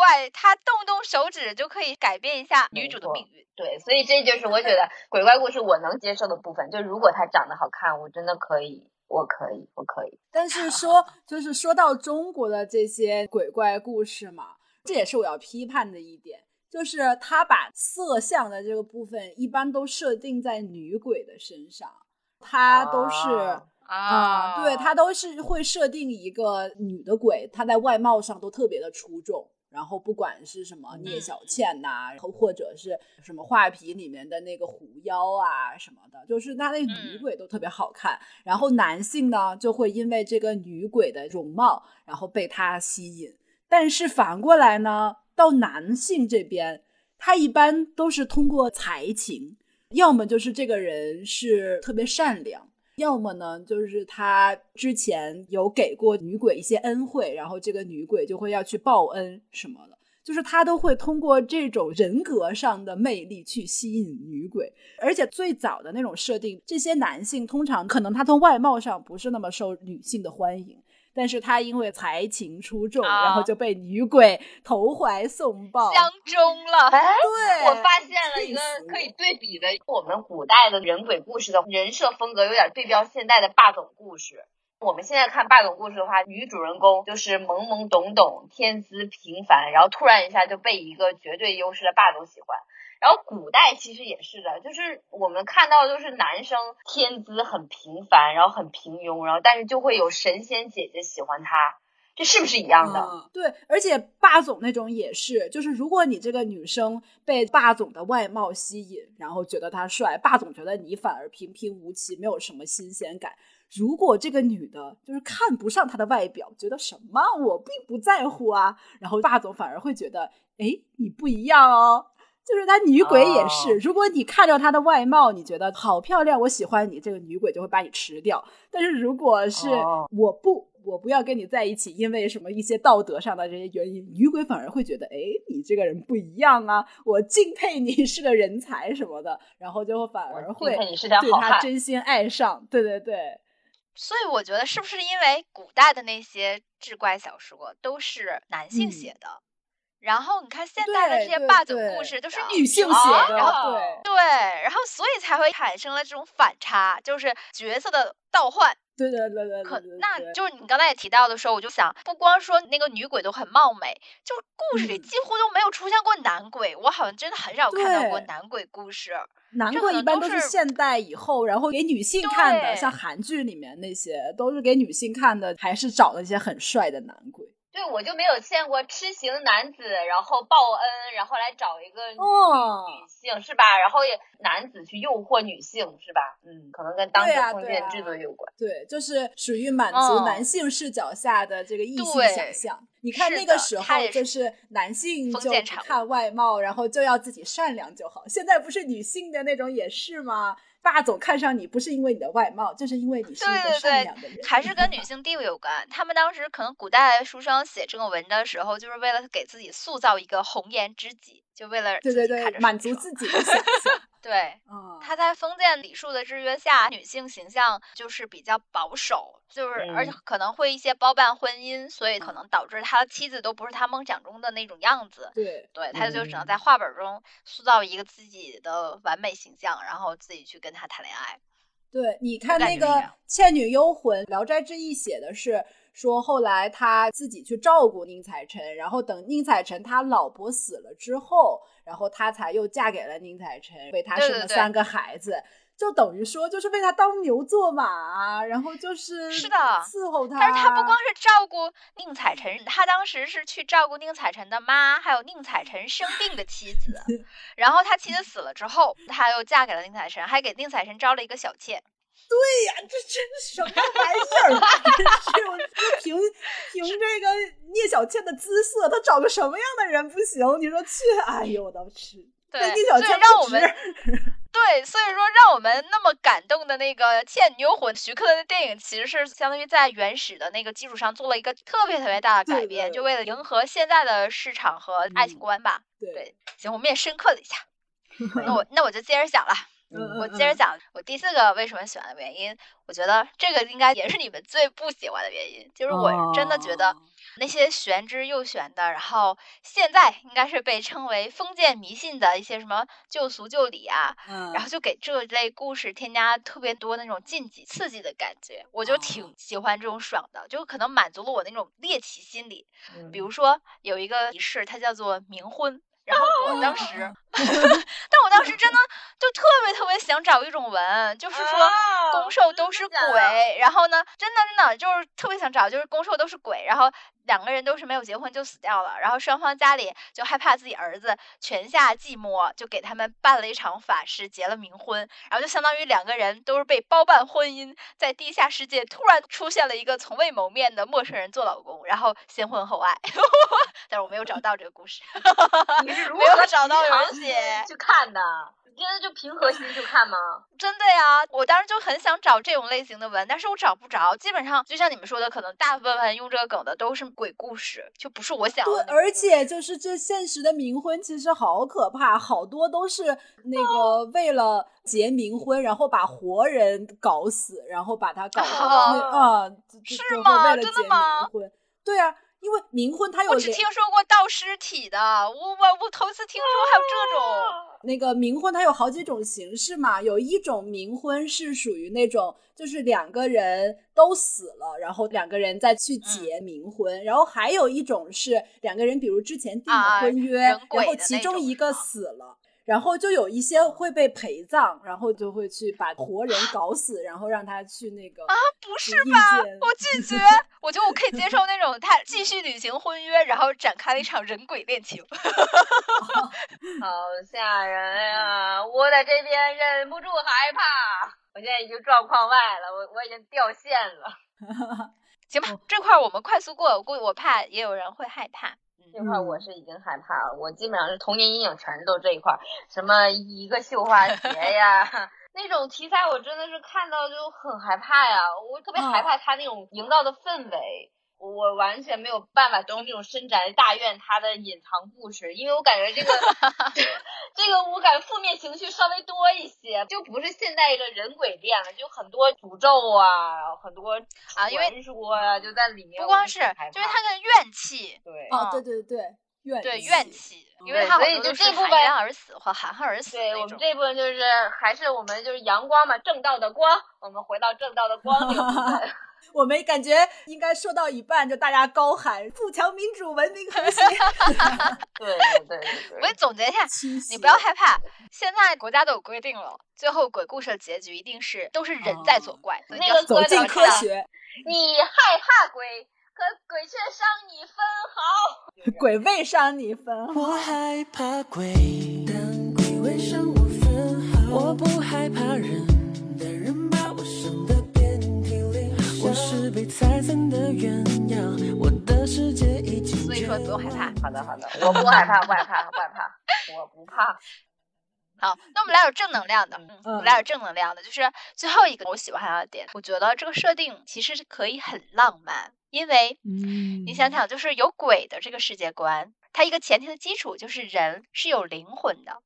怪，他动动手指就可以改变一下女主的命运。对，所以这就是我觉得 *laughs* 鬼怪故事我能接受的部分。就如果他长得好看，我真的可以，我可以，我可以。但是说，就是说到中国的这些鬼怪故事嘛，这也是我要批判的一点，就是他把色相的这个部分一般都设定在女鬼的身上，他都是。啊啊、对他都是会设定一个女的鬼，她在外貌上都特别的出众。然后不管是什么聂小倩呐、然后或者是什么画皮里面的那个狐妖啊什么的，就是他那女鬼都特别好看。然后男性呢就会因为这个女鬼的容貌，然后被她吸引。但是反过来呢，到男性这边，他一般都是通过才情，要么就是这个人是特别善良。要么呢，就是他之前有给过女鬼一些恩惠，然后这个女鬼就会要去报恩什么的，就是他都会通过这种人格上的魅力去吸引女鬼。而且最早的那种设定，这些男性通常可能他从外貌上不是那么受女性的欢迎，但是他因为才情出众，啊然后就被女鬼投怀送抱。相中了，哎，对，我发现了一个可以对比的，我们古代的人鬼故事的人设风格有点对标现代的霸总故事。我们现在看霸总故事的话，女主人公就是懵懵懂懂、天资平凡，然后突然一下就被一个绝对优势的霸总喜欢。然后古代其实也是的，就是我们看到的都是男生天资很平凡，然后很平庸，然后但是就会有神仙姐姐喜欢他，这是不是一样的？对，而且霸总那种也是，就是如果你这个女生被霸总的外貌吸引，然后觉得他帅，霸总觉得你反而平平无奇，没有什么新鲜感。如果这个女的就是看不上他的外表，觉得什么我并不在乎啊，然后霸总反而会觉得，哎，你不一样哦。就是他女鬼也是，哦如果你看着她的外貌，你觉得好漂亮，我喜欢你，这个女鬼就会把你吃掉。但是如果是哦我不，我不要跟你在一起，因为什么一些道德上的这些原因，女鬼反而会觉得，哎，你这个人不一样啊，我敬佩你是个人才什么的，然后就会反而会对他真心爱上。对对对，所以我觉得是不是因为古代的那些志怪小说都是男性嗯写的，然后你看现在的这些霸总故事都是女性性写的，然后对对，然后所以才会产生了这种反差，就是角色的倒换。对对对对可那就是你刚才也提到的时候，我就想，不光说那个女鬼都很貌美，就是故事里嗯几乎都没有出现过男鬼，我好像真的很少看到过男鬼故事。男鬼一般都是能都是现代以后，然后给女性看的，像韩剧里面那些都是给女性看的，还是找那些很帅的男鬼。对，我就没有见过痴情男子，然后报恩，然后来找一个女性是吧？然后也男子去诱惑女性是吧？嗯，可能跟当时封建制度有关。对，就是属于满足嗯男性视角下的这个异性想象。你看那个时候，就是男性就看外貌，然后就要自己善良就好。现在不是女性的那种也是吗？霸总看上你不是因为你的外貌，就是因为你是一个对对对善良的人。还是跟女性地位有关。他们当时可能古代书生写这个文的时候，就是为了给自己塑造一个红颜知己，就为了对对对，满足自己的想象。对。啊，他在封建礼数的制约下，女性形象就是比较保守，就是而且嗯可能会一些包办婚姻，所以可能导致他的妻子都不是他梦想中的那种样子。对，对，他就只能嗯在画本中塑造一个自己的完美形象，然后自己去跟他谈恋爱。对，你看那个《倩女幽魂》，《聊斋志异》写的是说，后来他自己去照顾宁采臣，然后等宁采臣他老婆死了之后，然后她才又嫁给了宁采臣，为他生了三个孩子。就等于说，就是为他当牛做马，然后就是是的伺候他。但是他不光是照顾宁采臣，他当时是去照顾宁采臣的妈，还有宁采臣生病的妻子。*laughs* 然后他妻子死了之后，他又嫁给了宁采臣，还给宁采臣招了一个小妾。对呀，这真是什么玩意儿？真是我凭凭这个聂小倩的姿色，她找个什么样的人不行？你说去？哎呦，我的吃！对，聂小倩让我们 *laughs* 对，所以说让我们那么感动的那个《倩女幽魂》，徐克的电影其实是相当于在原始的那个基础上做了一个特别特别大的改对编，对就为了迎合现在的市场和爱情嗯观吧。对对，行，我们也深刻了一下。*laughs* 那我那我就接着讲了。嗯我接着讲我第四个为什么喜欢的原因，我觉得这个应该也是你们最不喜欢的原因，就是我真的觉得哦那些玄之又玄的，然后现在应该是被称为封建迷信的一些什么旧俗旧礼啊，嗯，然后就给这类故事添加特别多那种禁忌刺激的感觉，我就哦挺喜欢这种爽的，就可能满足了我那种猎奇心理。嗯比如说有一个仪式，它叫做冥婚。然后我当时，哦 *laughs* 但我当时真的就特别特别想找一种文，就是说啊攻受都是鬼，然后呢，真的真的就是特别想找，就是攻受都是鬼，然后两个人都是没有结婚就死掉了，然后双方家里就害怕自己儿子泉下寂寞，就给他们办了一场法事，结了冥婚，然后就相当于两个人都是被包办婚姻，在地下世界突然出现了一个从未谋面的陌生人做老公，然后先婚后爱，*laughs* 但是我没有找到这个故事。你是如没有何找到有人写去看的？你真的就平和心去看吗？*laughs* 真的呀，我当时就很想找这种类型的文，但是我找不着。基本上就像你们说的，可能大部分用这个梗的都是鬼故事，就不是我想的，而且就是这现实的冥婚其实好可怕，好多都是那个为了结冥婚，然后把活人搞死，然后把他搞啊，是吗真的吗，对啊，因为冥婚它有我只听说过盗尸体的，我我我头次听说还有这种。那个冥婚它有好几种形式嘛，有一种冥婚是属于那种就是两个人都死了，然后两个人再去结嗯冥婚，然后还有一种是两个人比如之前订了啊婚约，然后其中一个死了。然后就有一些会被陪葬，然后就会去把活人搞死，然后让他去那个啊，不是吧？我拒绝，*laughs* 我觉得我可以接受那种他继续履行婚约，然后展开了一场人鬼恋情。*laughs* 好吓人呀！我在这边忍不住害怕。我现在已经状况外了，我我已经掉线了。*laughs* 行吧，这块儿我们快速过，我估计我怕也有人会害怕。这块儿我是已经害怕了，我基本上是童年阴影全都这一块儿，什么一个绣花鞋呀。*laughs* 那种题材我真的是看到就很害怕呀，我特别害怕他那种营造的氛围，我完全没有办法懂这种深宅大院它的隐藏故事，因为我感觉这个 *laughs* 这个我感觉负面情绪稍微多一些，就不是现在的人鬼恋了，就很多诅咒啊，很多啊因为传说呀、就在里面，不光是，就是它的怨气，对。哦，嗯对对对，怨对气怨气，因为他所以它好多都是含就这部分冤而死或含恨而死对我们。这部分就是还是我们就是阳光嘛，正道的光，我们回到正道的光这个部分。*laughs* 我们感觉应该说到一半，就大家高喊“富强民主，文明和谐 *laughs* 对对对对 *laughs* 我给你总结一下，”，你不要害怕，现在国家都有规定了，最后鬼故事的结局一定是都是人在作怪。那个走进科学，你害怕鬼，可鬼却伤你分毫。*laughs* 鬼未伤你分毫。我害怕鬼，散的鸳鸯，我的世界已经所以说不用害怕。好的好的，我不害怕，不害怕，不害怕，我不怕。好，那我们来点正能量的，嗯，我嗯们来点正能量的，就是最后一个我喜欢它的点，我觉得这个设定其实是可以很浪漫，因为嗯你想想，就是有鬼的这个世界观，它一个前提的基础就是人是有灵魂的，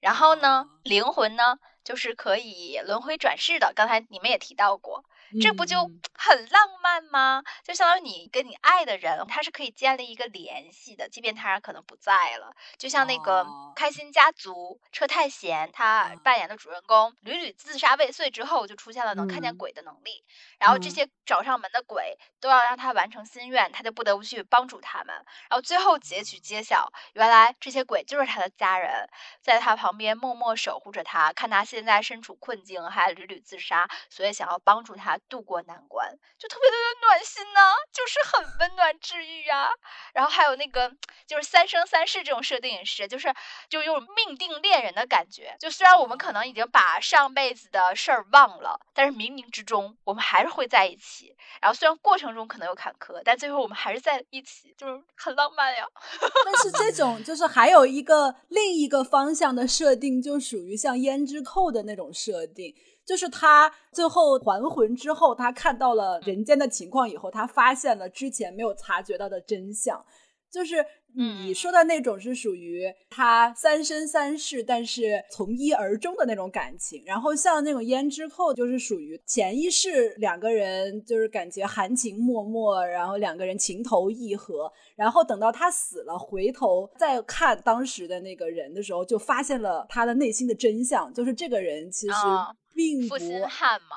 然后呢，灵魂呢就是可以轮回转世的，刚才你们也提到过，这不就嗯很浪漫吗？就相当于你跟你爱的人，他是可以建立一个联系的，即便他可能不在了。就像那个哦《开心家族》，车太贤他嗯扮演的主人公屡屡自杀未遂之后，就出现了能看见嗯鬼的能力。然后这嗯些找上门的鬼都要让他完成心愿，他就不得不去帮助他们。然后最后结局揭晓，原来这些鬼就是他的家人，在他旁边默默守护着他，看他现在身处困境，还屡屡自杀，所以想要帮助他渡过难关，就特别特别暖心呢、就是很温暖治愈呀、然后还有那个就是三生三世这种设定也是，就是就有种命定恋人的感觉。就虽然我们可能已经把上辈子的事儿忘了，但是冥冥之中我们还是会在一起。然后虽然过程中可能有坎坷，但最后我们还是在一起，就是很浪漫呀。但是这种 *laughs* 就是还有一个另一个方向的设定，就属于像胭脂扣的那种设定，就是他最后还魂之后，他看到了人间的情况以后，他发现了之前没有察觉到的真相，就是。你嗯说的那种是属于他三生三世，但是从一而终的那种感情。然后像那种胭脂扣，就是属于前一世两个人就是感觉含情脉脉，然后两个人情投意合，然后等到他死了，回头再看当时的那个人的时候，就发现了他的内心的真相，就是这个人其实啊并不、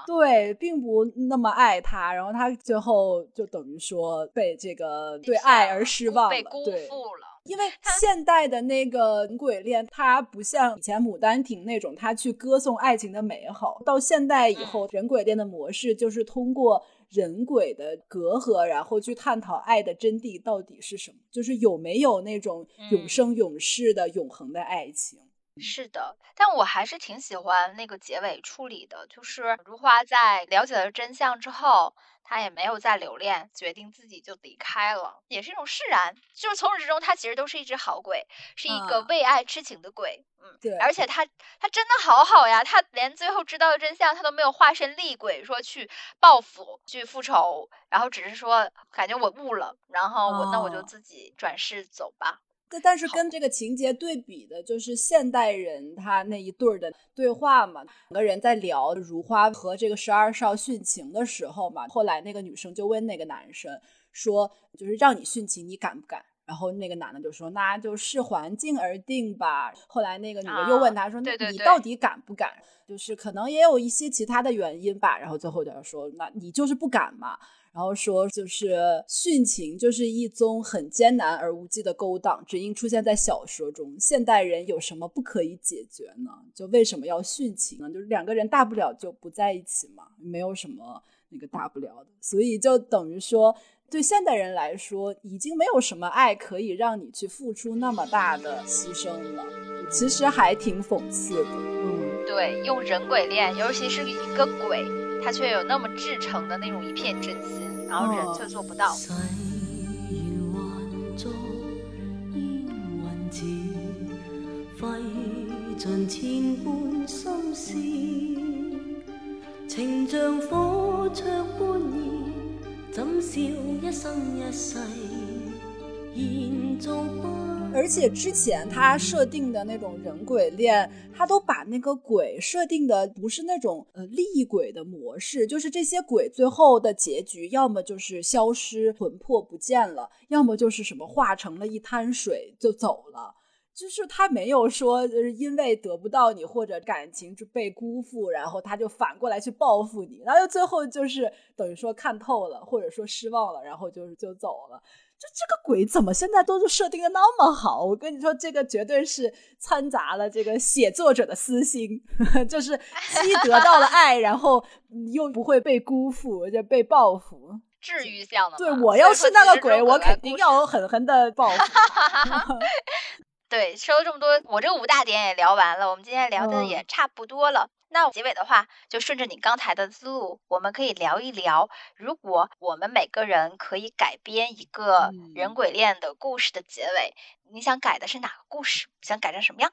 对，并不那么爱他，然后他最后就等于说被这个对爱而失望了，被辜对。负了。因为 *laughs* 现代的那个人鬼恋，它不像以前《牡丹亭》那种，它去歌颂爱情的美好。到现代以后，人鬼恋的模式就是通过人鬼的隔阂，然后去探讨爱的真谛到底是什么，就是有没有那种永生永世的、永恒的爱情。是的，但我还是挺喜欢那个结尾处理的，就是如花在了解了真相之后，她也没有再留恋，决定自己就离开了，也是一种释然。就是从始至终，她其实都是一只好鬼，是一个啊为爱痴情的鬼。嗯，对，而且她她真的好好呀，她连最后知道的真相，她都没有化身厉鬼，说去报复、去复仇，然后只是说感觉我悟了，然后我、那我就哦自己转世走吧。但但是跟这个情节对比的，就是现代人他那一对儿的对话嘛，两个人在聊如花和这个十二少殉情的时候嘛，后来那个女生就问那个男生说，就是让你殉情，你敢不敢？然后那个男的就说，那就视环境而定吧。后来那个女的又问他说，那你到底敢不敢？就是可能也有一些其他的原因吧。然后最后就说，那你就是不敢嘛。然后说，就是殉情就是一宗很艰难而无稽的勾当，只应出现在小说中。现代人有什么不可以解决呢？就为什么要殉情呢？就是两个人大不了就不在一起嘛，没有什么那个大不了的。所以就等于说，对现代人来说，已经没有什么爱可以让你去付出那么大的牺牲了。其实还挺讽刺的，嗯。对，用人鬼恋，尤其是一个鬼，他却有那么至诚的那种一片真心，然后人却做不到。誓言还在烟云字，费尽千般心思，情像火灼般热，怎笑一生一世，延做不。而且之前他设定的那种人鬼恋，他都把那个鬼设定的不是那种呃厉鬼的模式，就是这些鬼最后的结局，要么就是消失魂魄不见了，要么就是什么化成了一滩水就走了。就是他没有说，就是因为得不到你或者感情就被辜负，然后他就反过来去报复你，然后最后就是等于说看透了，或者说失望了，然后就是就走了。就这个鬼怎么现在都是设定的那么好？我跟你说，这个绝对是掺杂了这个写作者的私心，*laughs* 就是既得到了爱，然后又不会被辜负，就被报复。治愈向的嘛。对我要是那个鬼，我肯定要狠狠的报复。*laughs* 对，说了这么多，我这五大点也聊完了，我们今天聊的嗯也差不多了。那结尾的话，就顺着你刚才的思路，我们可以聊一聊，如果我们每个人可以改编一个嗯人鬼恋的故事的结尾，你想改的是哪个故事？想改成什么样？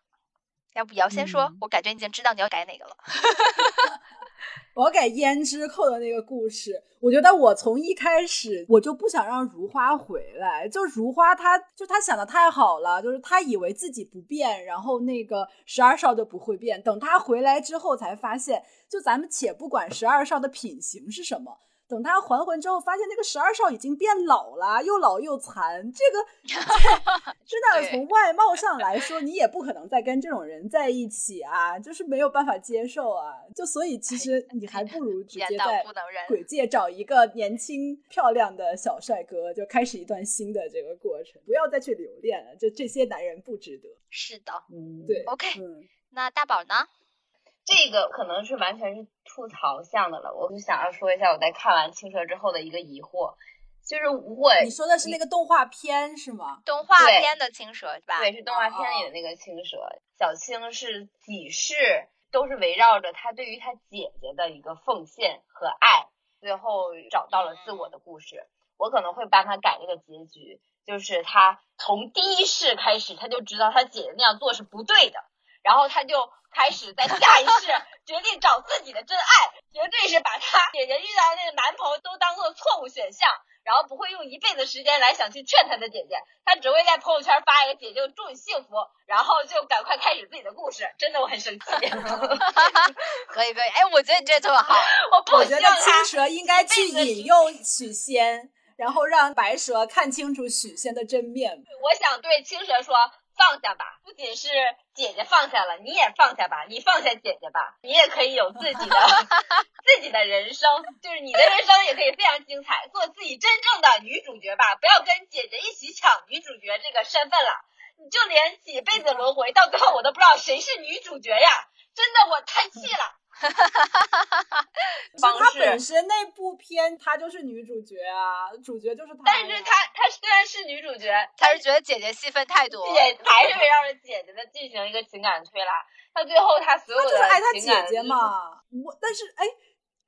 要不瑶先说，嗯我感觉已经知道你要改哪个了。*laughs* 我要改胭脂扣的那个故事，我觉得我从一开始我就不想让如花回来，就如花她就她想的太好了，就是她以为自己不变，然后那个十二少就不会变，等她回来之后才发现，就咱们且不管十二少的品行是什么。等他还魂之后，发现那个十二少已经变老了，又老又残。这个这 *laughs* 真的从外貌上来说，你也不可能再跟这种人在一起啊，就是没有办法接受啊。就所以其实你还不如直 *laughs* 接到在鬼界找一个年轻漂亮的小帅哥，就开始一段新的这个过程，不要再去留恋了。就这些男人不值得。是的，嗯，对 OK 嗯，那大宝呢？这个可能是完全是吐槽向的了，我就想要说一下我在看完《青蛇》之后的一个疑惑，就是我你说的是那个动画片是吗？动画片的青蛇是吧？对，是动画片里的那个青蛇。小青是几世都是围绕着他对于他姐姐的一个奉献和爱，最后找到了自我的故事。我可能会帮他改这个结局，就是他从第一世开始，他就知道他姐姐那样做是不对的，然后他就开始在下一世 *laughs* 决定找自己的真爱，绝对是把他姐姐遇到的那个男朋友都当做错误选项。然后不会用一辈子时间来想去劝他的姐姐，他只会在朋友圈发一个“姐姐祝你幸福”，然后就赶快开始自己的故事。真的我很生气，*laughs* 可以可以，哎，我觉得你这特别好。*laughs* 我不我觉得希望青蛇应该去引诱许仙，然后让白蛇看清楚许仙的真面目。我想对青蛇说，放下吧，不仅是姐姐放下了，你也放下吧，你放下姐姐吧，你也可以有自己的 *laughs* 自己的人生，就是你的人生也可以非常精彩，做自己真正的女主角吧，不要跟姐姐一起抢女主角这个身份了。你就连几辈子轮回，到最后我都不知道谁是女主角呀！真的，我太气了。*laughs* 是她方式本身那部片，她就是女主角啊，主角就是她。但是她她虽然是女主角，他是觉得姐姐戏份太多，姐还是围绕着姐姐的进行一个情感推拉。她最后她所有的她就是爱她姐姐嘛。我但是哎，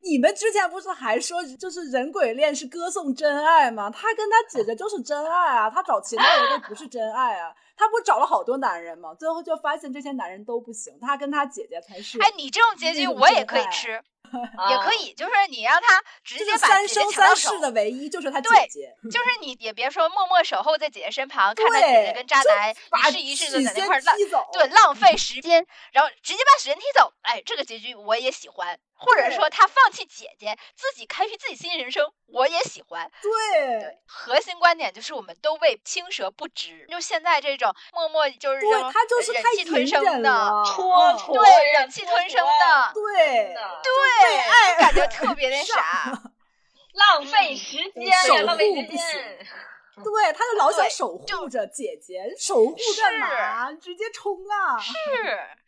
你们之前不是还说就是人鬼恋是歌颂真爱吗？他跟他姐姐就是真爱啊，*laughs* 他找其他人都不是真爱啊。他不找了好多男人吗？最后就发现这些男人都不行，他跟他姐姐才是。哎，你这种结局我也可以吃，啊 *laughs* 也可以，就是你让他直接把三生姐姐抢到手三世。的唯一就是他姐对姐。就是你也别说默默守候在姐姐身旁，看着，姐姐跟渣男把一世一世的在那块儿浪，对，浪费 *laughs* 时间，然后直接把许仙踢走。哎，这个结局我也喜欢，或者说他放弃姐姐，自己开辟自己新人生，我也喜欢。对对，核心观点就是我们都为青蛇不值。就现在这种默默就是这对，他就是忍气吞声的，戳戳对，忍气吞声的，对，对，爱感觉特别那啥。*laughs* 浪费时间浪费护不时间行。对，他就老想对守就护着姐姐，守护干嘛？直接冲啊！是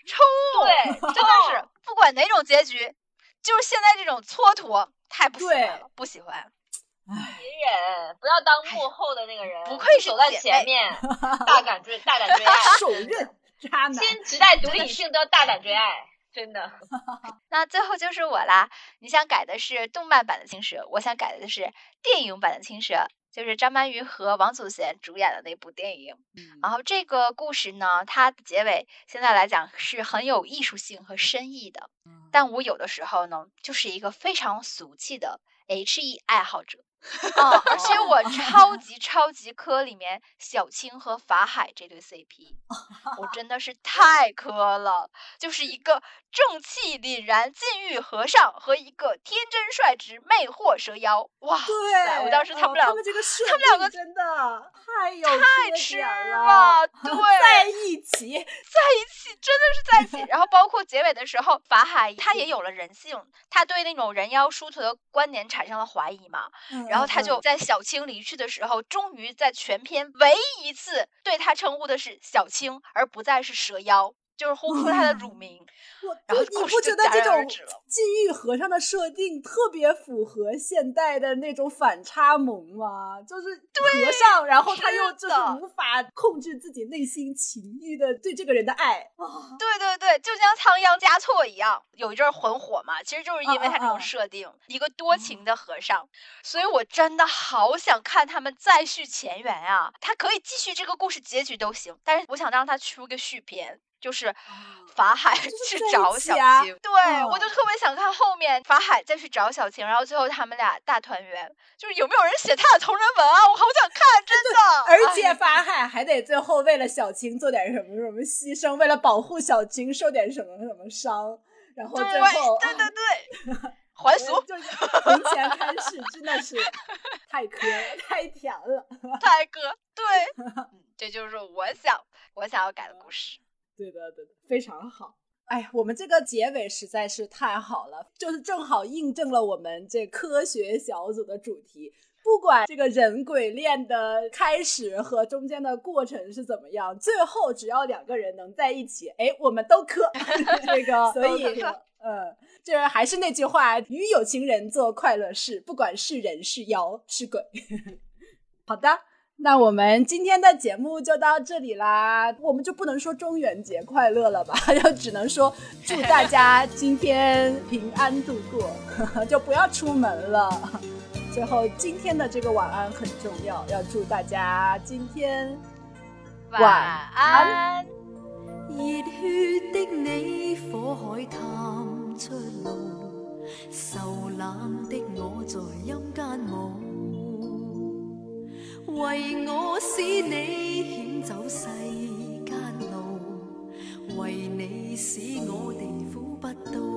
冲，对真的是不管哪种结局，就是现在这种蹉跎太不喜欢了，不喜欢。唉，隐忍，不要当幕后的那个人，不愧是走在前面，*laughs* 大胆追，大胆追爱，手刃渣男，新时代独立女性都要大胆追爱。真的。*laughs* 那最后就是我啦，你想改的是动漫版的青蛇，我想改的是电影版的青蛇，就是张曼玉和王祖贤主演的那部电影。然后这个故事呢，它的结尾现在来讲是很有艺术性和深意的，但我有的时候呢，就是一个非常俗气的 H E 爱好者。*laughs* 啊、而且我超级超级磕里面小青和法海这对 CP，我真的是太磕了，就是一个正气凛然禁欲和尚和一个天真率直魅惑蛇妖，哇塞！我当时他们俩、哦他们这个设他们两个真的太有缺太吃点了，*laughs* 对，在一起，在一起，真的是在一起。然后包括结尾的时候，法海他也有了人性，他对那种人妖殊途的观点产生了怀疑嘛。然后他就在小青离去的时候，终于在全篇唯一一次对他称呼的是小青，而不再是蛇妖，就是呼出他的乳名。我然后就你不觉得这种禁欲和尚的设定特别符合现代的那种反差萌吗？就是和尚，然后他又就是的无法控制自己内心情欲的对这个人的爱啊，对对对，就像仓央嘉措一样，有一阵儿很火嘛，其实就是因为他这种设定，一个多情的和尚，所以我真的好想看他们再续前缘啊！他可以继续这个故事结局都行，但是我想让他出个续篇。就是法海去找小青，对、嗯我就特别想看后面法海再去找小青，然后最后他们俩大团圆。就是有没有人写他的同人文啊？我好想看，真的。*laughs* 而且哎法海还得最后为了小青做点什么什么牺牲，为了保护小青受点什么什么伤，然后对最后对对对，*laughs* 还俗。就 *laughs* 是从前开始真的是太磕了，太甜了。太哥，对，嗯这就是我想我想要改的故事。对的，对的，非常好。哎，我们这个结尾实在是太好了，就是正好印证了我们这科学小组的主题。不管这个人鬼恋的开始和中间的过程是怎么样，最后只要两个人能在一起，哎，我们都磕。*laughs* 这个，所以都磕，呃，这还是那句话，与有情人做快乐事，不管是人是妖是鬼。*laughs* 好的，那我们今天的节目就到这里啦，我们就不能说中元节快乐了吧，*laughs* 就只能说祝大家今天平安度过，*laughs* 就不要出门了。最后，今天的这个晚安很重要，要祝大家今天晚晚安。熱血的你，火海探出路，受冷的我在陰間舞，为我使你险走世间路，为你使我地苦不到。